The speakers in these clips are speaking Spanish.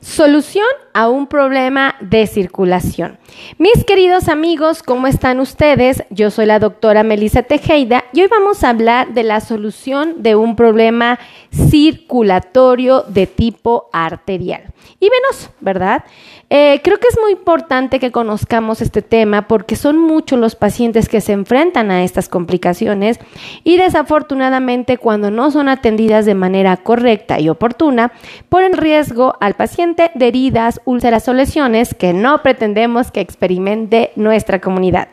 Solución a un problema de circulación. Mis queridos amigos, ¿cómo están ustedes? Yo soy la doctora Melissa Tejeda y hoy vamos a hablar de la solución de un problema circulatorio de tipo arterial y venoso, ¿verdad? Eh, creo que es muy importante que conozcamos este tema porque son muchos los pacientes que se enfrentan a estas complicaciones y desafortunadamente cuando no son atendidas de manera correcta y oportuna, ponen riesgo al paciente de heridas, úlceras o lesiones que no pretendemos que experimente nuestra comunidad.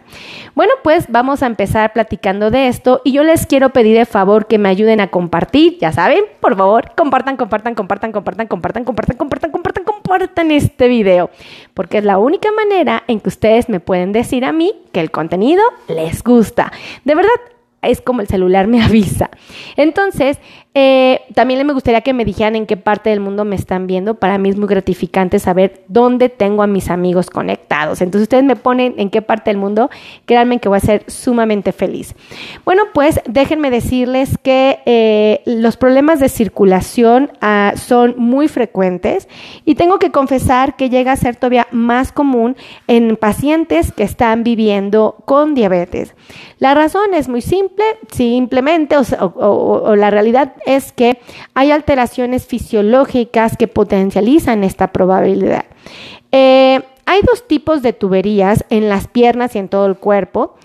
Bueno, pues vamos a empezar platicando de esto y yo les quiero pedir de favor que me ayuden a compartir, ya saben, por favor, compartan, compartan, compartan, compartan, compartan, compartan, compartan, compartan, compartan este video, porque es la única manera en que ustedes me pueden decir a mí que el contenido les gusta. De verdad, es como el celular me avisa. Entonces, eh, también me gustaría que me dijeran en qué parte del mundo me están viendo. Para mí es muy gratificante saber dónde tengo a mis amigos conectados. Entonces, ustedes me ponen en qué parte del mundo, créanme que voy a ser sumamente feliz. Bueno, pues déjenme decirles que eh, los problemas de circulación ah, son muy frecuentes y tengo que confesar que llega a ser todavía más común en pacientes que están viviendo con diabetes. La razón es muy simple, simplemente, o, la realidad es que hay alteraciones fisiológicas que potencializan esta probabilidad. Eh, hay dos tipos de tuberías en las piernas y en todo el cuerpo.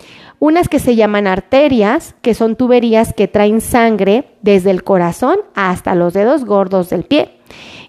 Unas que se llaman arterias, que son tuberías que traen sangre desde el corazón hasta los dedos gordos del pie.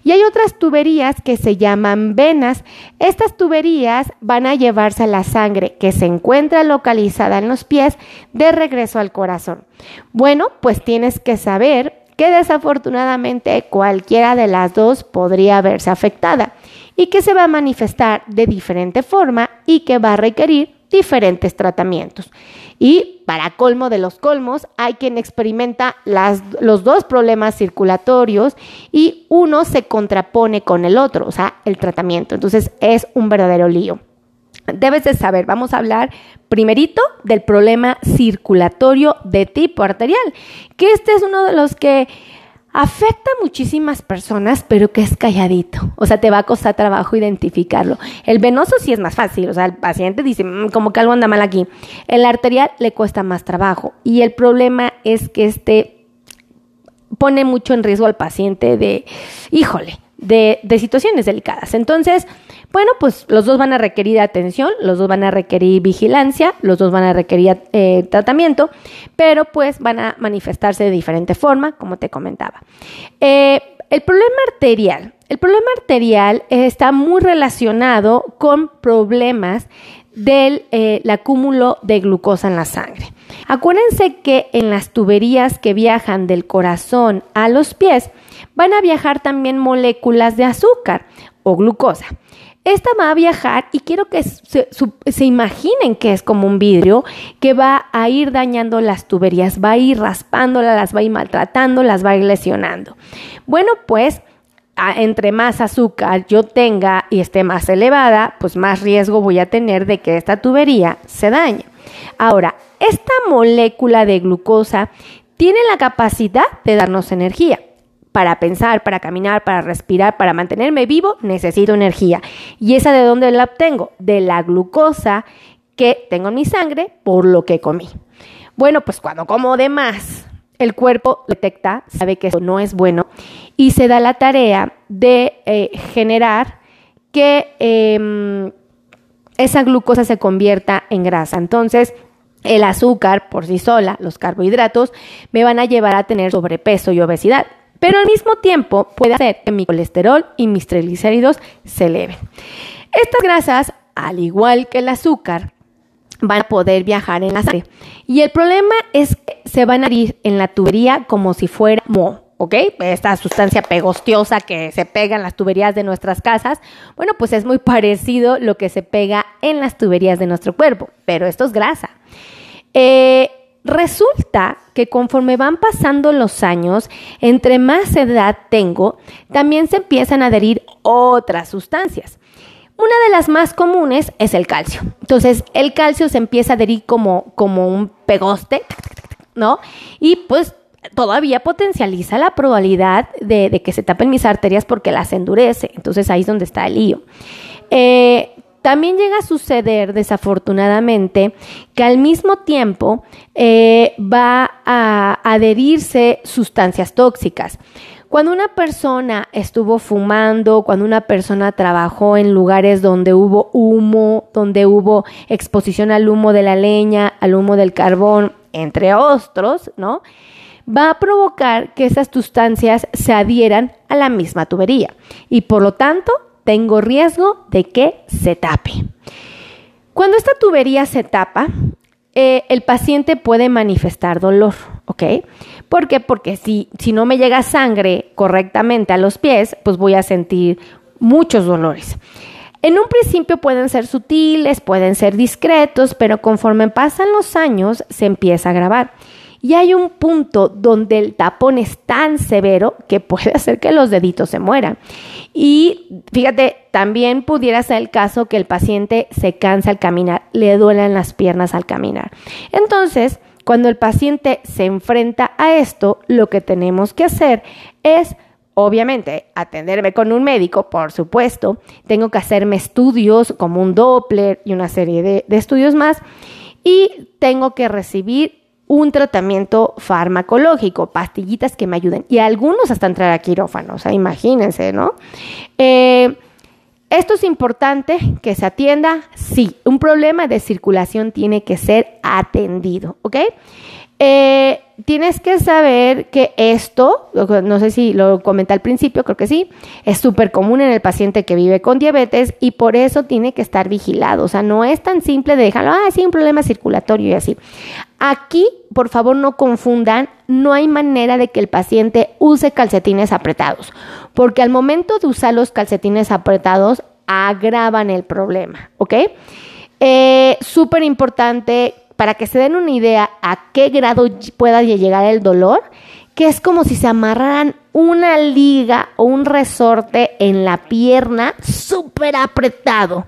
Y hay otras tuberías que se llaman venas. Estas tuberías van a llevarse la sangre que se encuentra localizada en los pies de regreso al corazón. Bueno, pues tienes que saber que desafortunadamente cualquiera de las dos podría verse afectada y que se va a manifestar de diferente forma y que va a requerir diferentes tratamientos. Y para colmo de los colmos, hay quien experimenta las, los dos problemas circulatorios y uno se contrapone con el otro, o sea, el tratamiento. Entonces es un verdadero lío. Debes de saber, vamos a hablar primerito del problema circulatorio de tipo arterial, que este es uno de los que afecta a muchísimas personas, pero que es calladito. O sea, te va a costar trabajo identificarlo. El venoso sí es más fácil. O sea, el paciente dice, mm, como que algo anda mal aquí. El arterial le cuesta más trabajo. Y el problema es que este pone mucho en riesgo al paciente de, híjole, de, situaciones delicadas. Entonces, bueno, pues los dos van a requerir atención, los dos van a requerir vigilancia, los dos van a requerir eh, tratamiento, pero pues van a manifestarse de diferente forma, como te comentaba. Eh, el problema arterial. El problema arterial está muy relacionado con problemas del eh, acúmulo de glucosa en la sangre. Acuérdense que en las tuberías que viajan del corazón a los pies van a viajar también moléculas de azúcar o glucosa. Esta va a viajar y quiero que se, imaginen que es como un vidrio que va a ir dañando las tuberías, va a ir raspándolas, las va a ir maltratando, las va a ir lesionando. Bueno, pues entre más azúcar yo tenga y esté más elevada, pues más riesgo voy a tener de que esta tubería se dañe. Ahora, esta molécula de glucosa tiene la capacidad de darnos energía para pensar, para caminar, para respirar, para mantenerme vivo, necesito energía. ¿Y esa de dónde la obtengo? De la glucosa que tengo en mi sangre por lo que comí. Bueno, pues cuando como de más, el cuerpo detecta, sabe que eso no es bueno y se da la tarea de eh, generar que em, esa glucosa se convierta en grasa. Entonces, el azúcar por sí sola, los carbohidratos, me van a llevar a tener sobrepeso y obesidad pero al mismo tiempo puede hacer que mi colesterol y mis triglicéridos se eleven. Estas grasas, al igual que el azúcar, van a poder viajar en la sangre. Y el problema es se van a ir en la tubería como si fuera moho. ¿ok? Esta sustancia pegostiosa que se pega en las tuberías de nuestras casas, bueno, pues es muy parecido lo que se pega en las tuberías de nuestro cuerpo, pero esto es grasa. Eh, Resulta que conforme van pasando los años, entre más edad tengo, también se empiezan a adherir otras sustancias. Una de las más comunes es el calcio. Entonces, el calcio se empieza a adherir como, como un pegoste, ¿no? Y pues todavía potencializa la probabilidad de, que se tapen mis arterias porque las endurece. Entonces ahí es donde está el lío. Eh, también llega a suceder, desafortunadamente, que al mismo tiempo eh, va a adherirse sustancias tóxicas. Cuando una persona estuvo fumando, cuando una persona trabajó en lugares donde hubo humo, donde hubo exposición al humo de la leña, al humo del carbón, entre otros, ¿no? Va a provocar que esas sustancias se adhieran a la misma tubería y por lo tanto tengo riesgo de que se tape. Cuando esta tubería se tapa, eh, el paciente puede manifestar dolor, ¿ok? ¿Por qué? Porque si, si no me llega sangre correctamente a los pies, pues voy a sentir muchos dolores. En un principio pueden ser sutiles, pueden ser discretos, pero conforme pasan los años se empieza a agravar. Y hay un punto donde el tapón es tan severo que puede hacer que los deditos se mueran. Y fíjate, también pudiera ser el caso que el paciente se cansa al caminar, le duelen las piernas al caminar. Entonces, cuando el paciente se enfrenta a esto, lo que tenemos que hacer es Obviamente, atenderme con un médico, por supuesto. Tengo que hacerme estudios como un Doppler y una serie de, de estudios más. Y tengo que recibir un tratamiento farmacológico, pastillitas que me ayuden. Y algunos hasta entrar a quirófano, o sea, imagínense, ¿no? Eh, esto es importante que se atienda. Sí, un problema de circulación tiene que ser atendido, ¿ok? Eh, tienes que saber que esto, no sé si lo comenté al principio, creo que sí, es súper común en el paciente que vive con diabetes y por eso tiene que estar vigilado. O sea, no es tan simple de dejarlo, ah, sí, un problema circulatorio y así. Aquí, por favor, no confundan, no hay manera de que el paciente use calcetines apretados, porque al momento de usar los calcetines apretados, agravan el problema, ¿ok? Eh, súper importante para que se den una idea a qué grado pueda llegar el dolor, que es como si se amarraran una liga o un resorte en la pierna súper apretado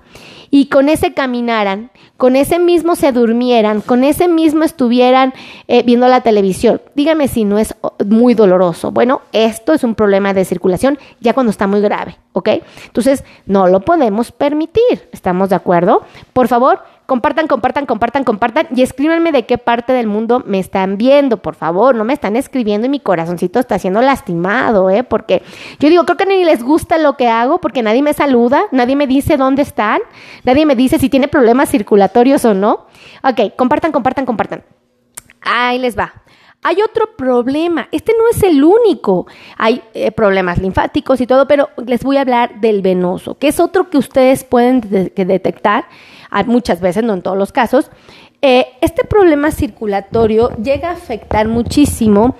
y con ese caminaran, con ese mismo se durmieran, con ese mismo estuvieran eh, viendo la televisión. Dígame si no es muy doloroso. Bueno, esto es un problema de circulación ya cuando está muy grave, ¿ok? Entonces, no lo podemos permitir. ¿Estamos de acuerdo? Por favor, Compartan, compartan, compartan, compartan y escríbanme de qué parte del mundo me están viendo, por favor. No me están escribiendo y mi corazoncito está siendo lastimado, ¿eh? Porque yo digo, creo que ni les gusta lo que hago porque nadie me saluda, nadie me dice dónde están, nadie me dice si tiene problemas circulatorios o no. Ok, compartan, compartan, compartan. Ahí les va. Hay otro problema, este no es el único. Hay eh, problemas linfáticos y todo, pero les voy a hablar del venoso, que es otro que ustedes pueden detectar muchas veces, no en todos los casos, eh, este problema circulatorio llega a afectar muchísimo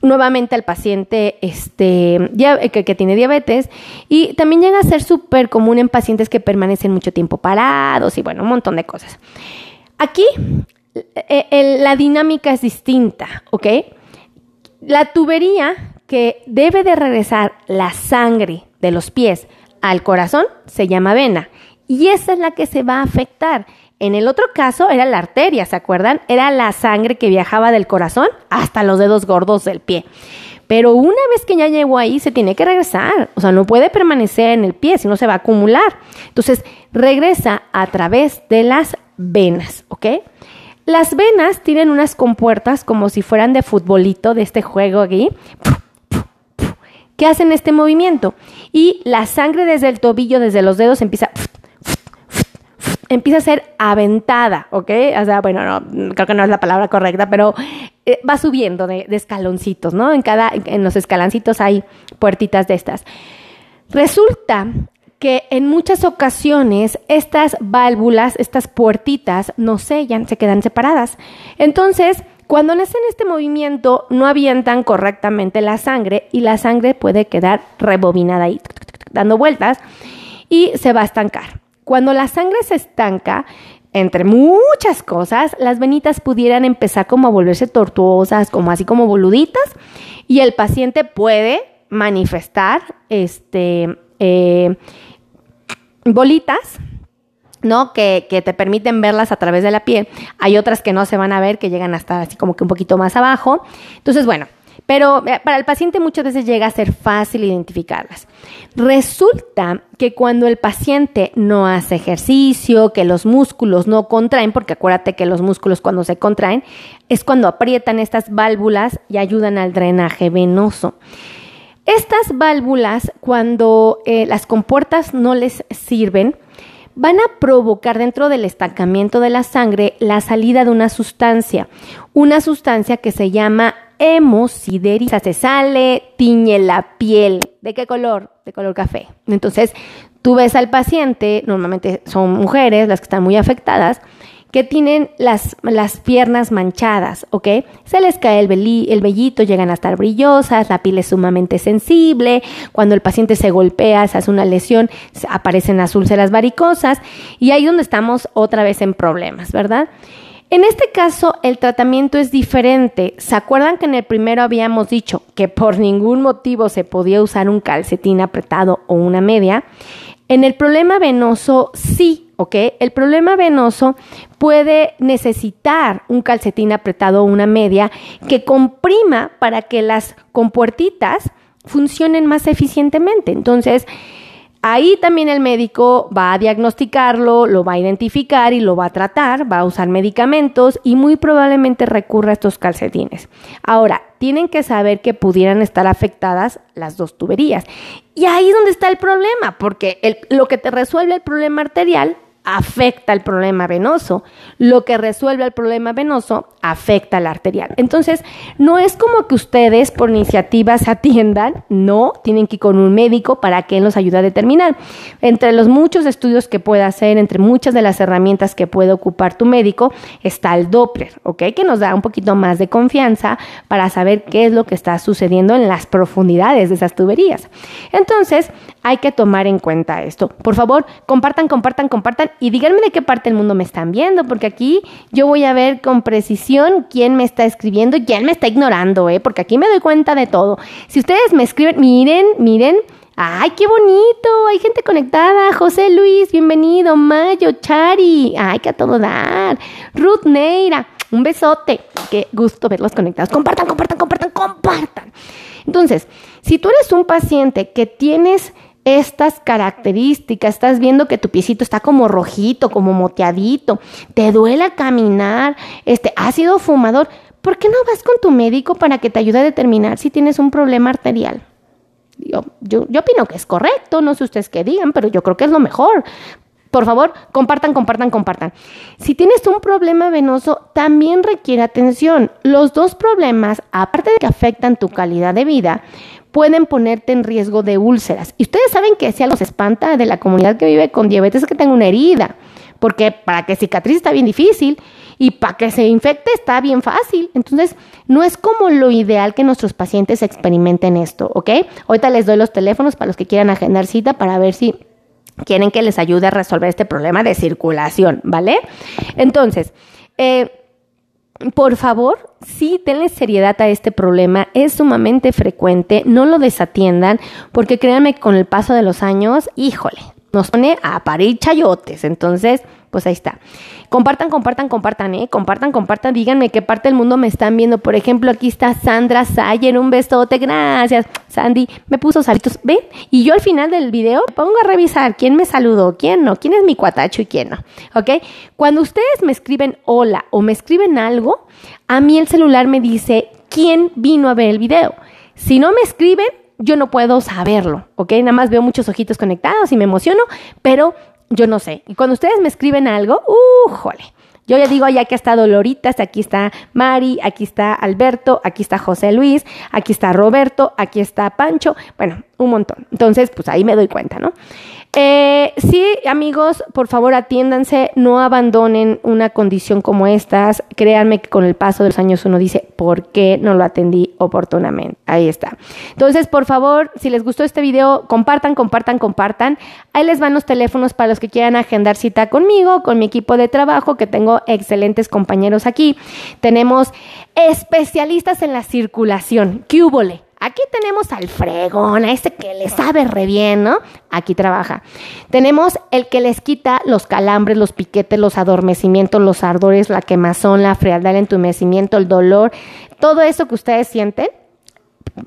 nuevamente al paciente este, que, que, tiene diabetes y también llega a ser súper común en pacientes que permanecen mucho tiempo parados y bueno, un montón de cosas. Aquí eh, la dinámica es distinta, ¿ok? La tubería que debe de regresar la sangre de los pies al corazón se llama vena y esa es la que se va a afectar. En el otro caso era la arteria, ¿se acuerdan? Era la sangre que viajaba del corazón hasta los dedos gordos del pie. Pero una vez que ya llegó ahí, se tiene que regresar. O sea, no puede permanecer en el pie, si no se va a acumular. Entonces, regresa a través de las venas, ¿ok? Las venas tienen unas compuertas como si fueran de futbolito de este juego aquí que hacen este movimiento. Y la sangre desde el tobillo, desde los dedos, empieza empieza a ser aventada, ¿ok? O sea, bueno, no, creo que no es la palabra correcta, pero eh, va subiendo de, escaloncitos, ¿no? En cada, en los escaloncitos hay puertitas de estas. Resulta que en muchas ocasiones estas válvulas, estas puertitas, no sellan, se quedan separadas. Entonces, cuando nacen este movimiento, no avientan correctamente la sangre y la sangre puede quedar rebobinada ahí, dando vueltas y se va a estancar. Cuando la sangre se estanca, entre muchas cosas, las venitas pudieran empezar como a volverse tortuosas, como así como boluditas, y el paciente puede manifestar este, eh, bolitas, ¿no? Que, que, te permiten verlas a través de la piel. Hay otras que no se van a ver, que llegan hasta así como que un poquito más abajo. Entonces, bueno, pero eh, para el paciente muchas veces llega a ser fácil identificarlas. Resulta que cuando el paciente no hace ejercicio, que los músculos no contraen, porque acuérdate que los músculos cuando se contraen es cuando aprietan estas válvulas y ayudan al drenaje venoso. Estas válvulas, cuando eh, las compuertas no les sirven, van a provocar dentro del estancamiento de la sangre la salida de una sustancia, una sustancia que se llama hemosiderina. Se sale, tiñe la piel. ¿De qué color? De color café. Entonces, tú ves al paciente, normalmente son mujeres las que están muy afectadas, que tienen las, las piernas manchadas, ¿ok? Se les cae el, el vellito, llegan a estar brillosas, la piel es sumamente sensible, cuando el paciente se golpea, se hace una lesión, aparecen las úlceras varicosas y ahí donde estamos otra vez en problemas, ¿verdad? En este caso, el tratamiento es diferente. ¿Se acuerdan que en el primero habíamos dicho que por ningún motivo se podía usar un calcetín apretado o una media? En el problema venoso, sí ¿ok? El problema venoso puede necesitar un calcetín apretado o una media que comprima para que las compuertitas funcionen más eficientemente. Entonces, Ahí también el médico va a diagnosticarlo, lo va a identificar y lo va a tratar, va a usar medicamentos y muy probablemente recurra a estos calcetines. Ahora, tienen que saber que pudieran estar afectadas las dos tuberías. Y ahí es donde está el problema, porque lo que te resuelve el problema arterial afecta el problema venoso. Lo que resuelve el problema venoso afecta al arterial. Entonces, no es como que ustedes por iniciativa se atiendan, no, tienen que ir con un médico para que él los ayude a determinar. Entre los muchos estudios que puede hacer, entre muchas de las herramientas que puede ocupar tu médico, está el Doppler, ¿ok? Que nos da un poquito más de confianza para saber qué es lo que está sucediendo en las profundidades de esas tuberías. Entonces, hay que tomar en cuenta esto. Por favor, compartan, compartan, compartan y díganme de qué parte del mundo me están viendo, porque aquí yo voy a ver con precisión quién me está escribiendo y quién me está ignorando, ¿eh? porque aquí me doy cuenta de todo. Si ustedes me escriben, miren, miren. ¡Ay, qué bonito! Hay gente conectada. José Luis, bienvenido. Mayo, Chari. ¡Ay, que a todo dar! Ruth Neira, un besote. Qué gusto verlos conectados. Compartan, compartan, compartan, compartan. Entonces, si tú eres un paciente que tienes estas características, estás viendo que tu piecito está como rojito, como moteadito, te duele caminar, este, has sido fumador, ¿por qué no vas con tu médico para que te ayude a determinar si tienes un problema arterial? Yo, yo, yo opino que es correcto, no sé ustedes qué digan, pero yo creo que es lo mejor. Por favor, compartan, compartan, compartan. Si tienes un problema venoso, también requiere atención. Los dos problemas, aparte de que afectan tu calidad de vida, pueden ponerte en riesgo de úlceras. Y ustedes saben que si algo se espanta de la comunidad que vive con diabetes es que tenga una herida, porque para que cicatriz está bien difícil y para que se infecte está bien fácil. Entonces, no es como lo ideal que nuestros pacientes experimenten esto, ¿ok? Ahorita les doy los teléfonos para los que quieran agendar cita para ver si quieren que les ayude a resolver este problema de circulación, ¿vale? Entonces, eh, por favor, sí, denle seriedad a este problema. Es sumamente frecuente. No lo desatiendan porque créanme que con el paso de los años, híjole, nos pone a parir chayotes. Entonces, pues ahí está. Compartan, compartan, compartan, ¿eh? Compartan, compartan, díganme qué parte del mundo me están viendo. Por ejemplo, aquí está Sandra Sayer, un besote, gracias. Sandy, me puso salitos, ¿ven? Y yo al final del video pongo a revisar quién me saludó, quién no, quién es mi cuatacho y quién no, ¿ok? Cuando ustedes me escriben hola o me escriben algo, a mí el celular me dice quién vino a ver el video. Si no me escriben, yo no puedo saberlo, ¿ok? Nada más veo muchos ojitos conectados y me emociono, pero yo no sé. Y cuando ustedes me escriben algo, ¡uh, jole! Yo ya digo, ya que está Doloritas, aquí está Mari, aquí está Alberto, aquí está José Luis, aquí está Roberto, aquí está Pancho, bueno, un montón. Entonces, pues ahí me doy cuenta, ¿no? Eh, sí, amigos, por favor atiéndanse, no abandonen una condición como estas. Créanme que con el paso de los años uno dice, ¿por qué no lo atendí oportunamente? Ahí está. Entonces, por favor, si les gustó este video, compartan, compartan, compartan. Ahí les van los teléfonos para los que quieran agendar cita conmigo, con mi equipo de trabajo, que tengo excelentes compañeros aquí. Tenemos especialistas en la circulación. ¿Qué Aquí tenemos al fregón, a este que le sabe re bien, ¿no? Aquí trabaja. Tenemos el que les quita los calambres, los piquetes, los adormecimientos, los ardores, la quemazón, la frialdad, el entumecimiento, el dolor, todo eso que ustedes sienten.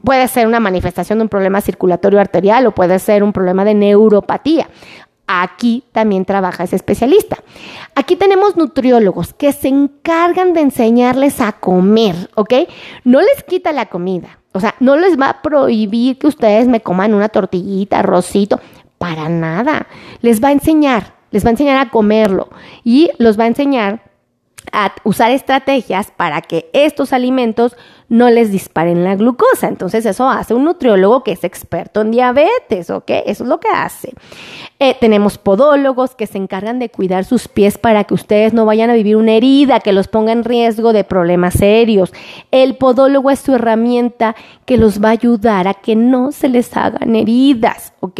puede ser una manifestación de un problema circulatorio arterial o puede ser un problema de neuropatía. Aquí también trabaja ese especialista. Aquí tenemos nutriólogos que se encargan de enseñarles a comer, ¿ok? No les quita la comida. O sea, no les va a prohibir que ustedes me coman una tortillita, arrocito, para nada. Les va a enseñar, les va a enseñar a comerlo y los va a enseñar a usar estrategias para que estos alimentos no les disparen la glucosa. Entonces eso hace un nutriólogo que es experto en diabetes, ¿ok? Eso es lo que hace. Eh, tenemos podólogos que se encargan de cuidar sus pies para que ustedes no vayan a vivir una herida que los ponga en riesgo de problemas serios. El podólogo es su herramienta que los va a ayudar a que no se les hagan heridas, ¿ok?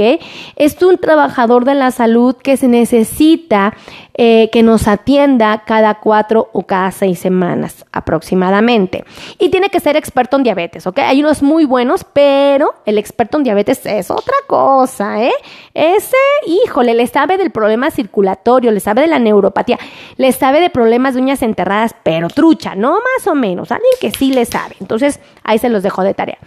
Es un trabajador de la salud que se necesita eh, que nos atienda cada cuatro o cada seis semanas aproximadamente. Y tiene que ser experto en diabetes, ¿ok? Hay unos muy buenos, pero el experto en diabetes es otra cosa, ¿eh? Ese, híjole, le sabe del problema circulatorio, le sabe de la neuropatía, le sabe de problemas de uñas enterradas, pero trucha, ¿no? Más o menos, alguien que sí le sabe. Entonces, ahí se los dejo de tarea.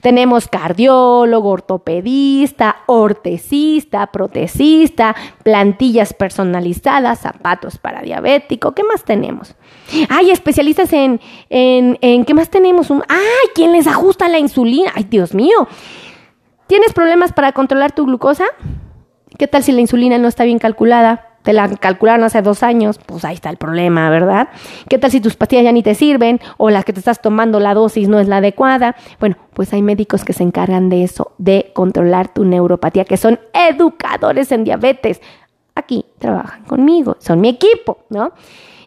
Tenemos cardiólogo, ortopedista, ortesista, protecista, plantillas personalizadas, zapatos para diabético. ¿Qué más tenemos? Ay, especialistas en, en ¿qué más tenemos? Un, ay, ¿quién les ajusta la insulina? Ay, Dios mío. ¿Tienes problemas para controlar tu glucosa? ¿Qué tal si la insulina no está bien calculada? te la calcularon hace dos años, pues ahí está el problema, ¿verdad? ¿Qué tal si tus pastillas ya ni te sirven o las que te estás tomando la dosis no es la adecuada? Bueno, pues hay médicos que se encargan de eso, de controlar tu neuropatía, que son educadores en diabetes. Aquí trabajan conmigo, son mi equipo, ¿no?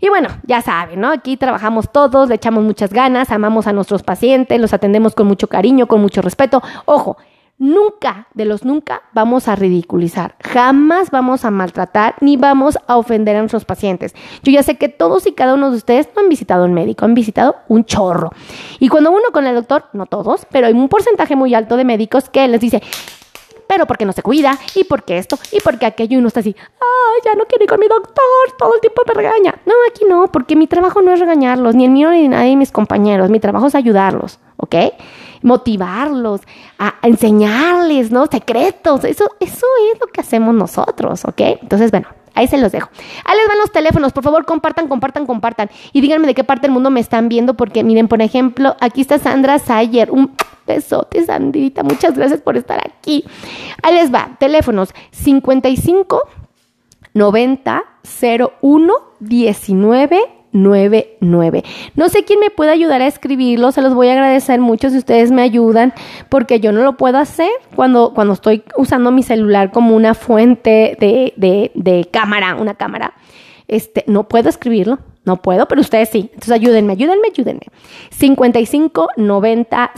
Y bueno, ya saben, ¿no? Aquí trabajamos todos, le echamos muchas ganas, amamos a nuestros pacientes, los atendemos con mucho cariño, con mucho respeto. Ojo, Nunca, de los nunca, vamos a ridiculizar, jamás vamos a maltratar ni vamos a ofender a nuestros pacientes. Yo ya sé que todos y cada uno de ustedes no han visitado un médico, han visitado un chorro. Y cuando uno con el doctor, no todos, pero hay un porcentaje muy alto de médicos que les dice, pero porque no se cuida, y porque esto, y porque aquello, y uno está así, ay, ya no quiero ir con mi doctor, todo el tiempo me regaña. No, aquí no, porque mi trabajo no es regañarlos, ni el mío ni nadie de mis compañeros, mi trabajo es ayudarlos, ¿ok? motivarlos, a, enseñarles, ¿no? Secretos. Eso, eso es lo que hacemos nosotros, ¿ok? Entonces, bueno, Ahí se los dejo. Ahí les van los teléfonos. Por favor, compartan, compartan, compartan. Y díganme de qué parte del mundo me están viendo. Porque miren, por ejemplo, aquí está Sandra Sayer. Un besote, Sandrita. Muchas gracias por estar aquí. Ahí les va. Teléfonos 55 90 01 19 99. No sé quién me puede ayudar a escribirlo, se los voy a agradecer mucho si ustedes me ayudan, porque yo no lo puedo hacer cuando, cuando estoy usando mi celular como una fuente de, de, de cámara, una cámara. Este, no puedo escribirlo, no puedo, pero ustedes sí. Entonces ayúdenme, ayúdenme, ayúdenme. 55 90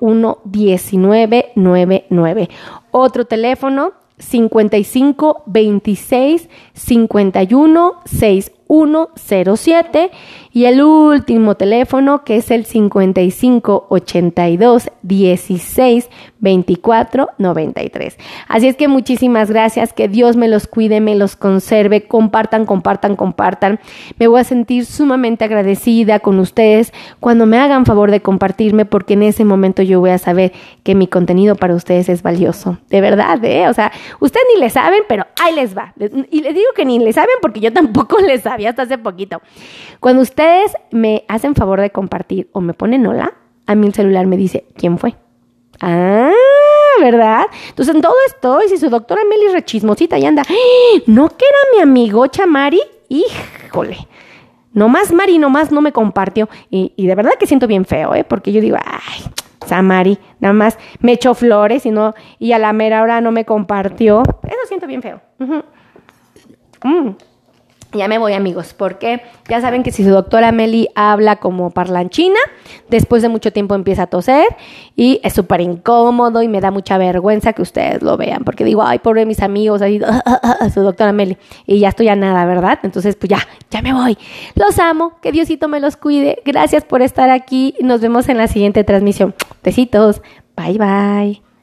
01 19 99. Otro teléfono 55 26 51 6 107 y el último teléfono que es el 55 82 16 24 93. Así es que muchísimas gracias, que Dios me los cuide, me los conserve, compartan, compartan, compartan. Me voy a sentir sumamente agradecida con ustedes cuando me hagan favor de compartirme porque en ese momento yo voy a saber que mi contenido para ustedes es valioso. De verdad, ¿eh? O sea, ustedes ni le saben, pero ahí les va. Y les digo que ni le saben porque yo tampoco les sabía hasta hace poquito. Cuando ustedes me hacen favor de compartir o me ponen hola, a mí el celular me dice, ¿quién fue? Ah, ¿verdad? Entonces en todo esto, y si su doctora Meli rechismosita y anda, ¡Ah! ¿no que era mi amigo Chamari? Híjole. Nomás Mari, nomás no me compartió. Y, de verdad que siento bien feo, ¿eh? Porque yo digo, ay, Samari, nada más me echó flores y, no, y a la mera hora no me compartió. Eso siento bien feo. Ya me voy amigos, porque ya saben que si su doctora Meli habla como parlanchina, después de mucho tiempo empieza a toser y es súper incómodo y me da mucha vergüenza que ustedes lo vean, porque digo, ay, pobre mis amigos, ahí, su doctora Meli, y ya estoy a nada, ¿verdad? Entonces, pues ya, ya me voy. Los amo, que Diosito me los cuide. Gracias por estar aquí. Nos vemos en la siguiente transmisión. Besitos. Bye, bye.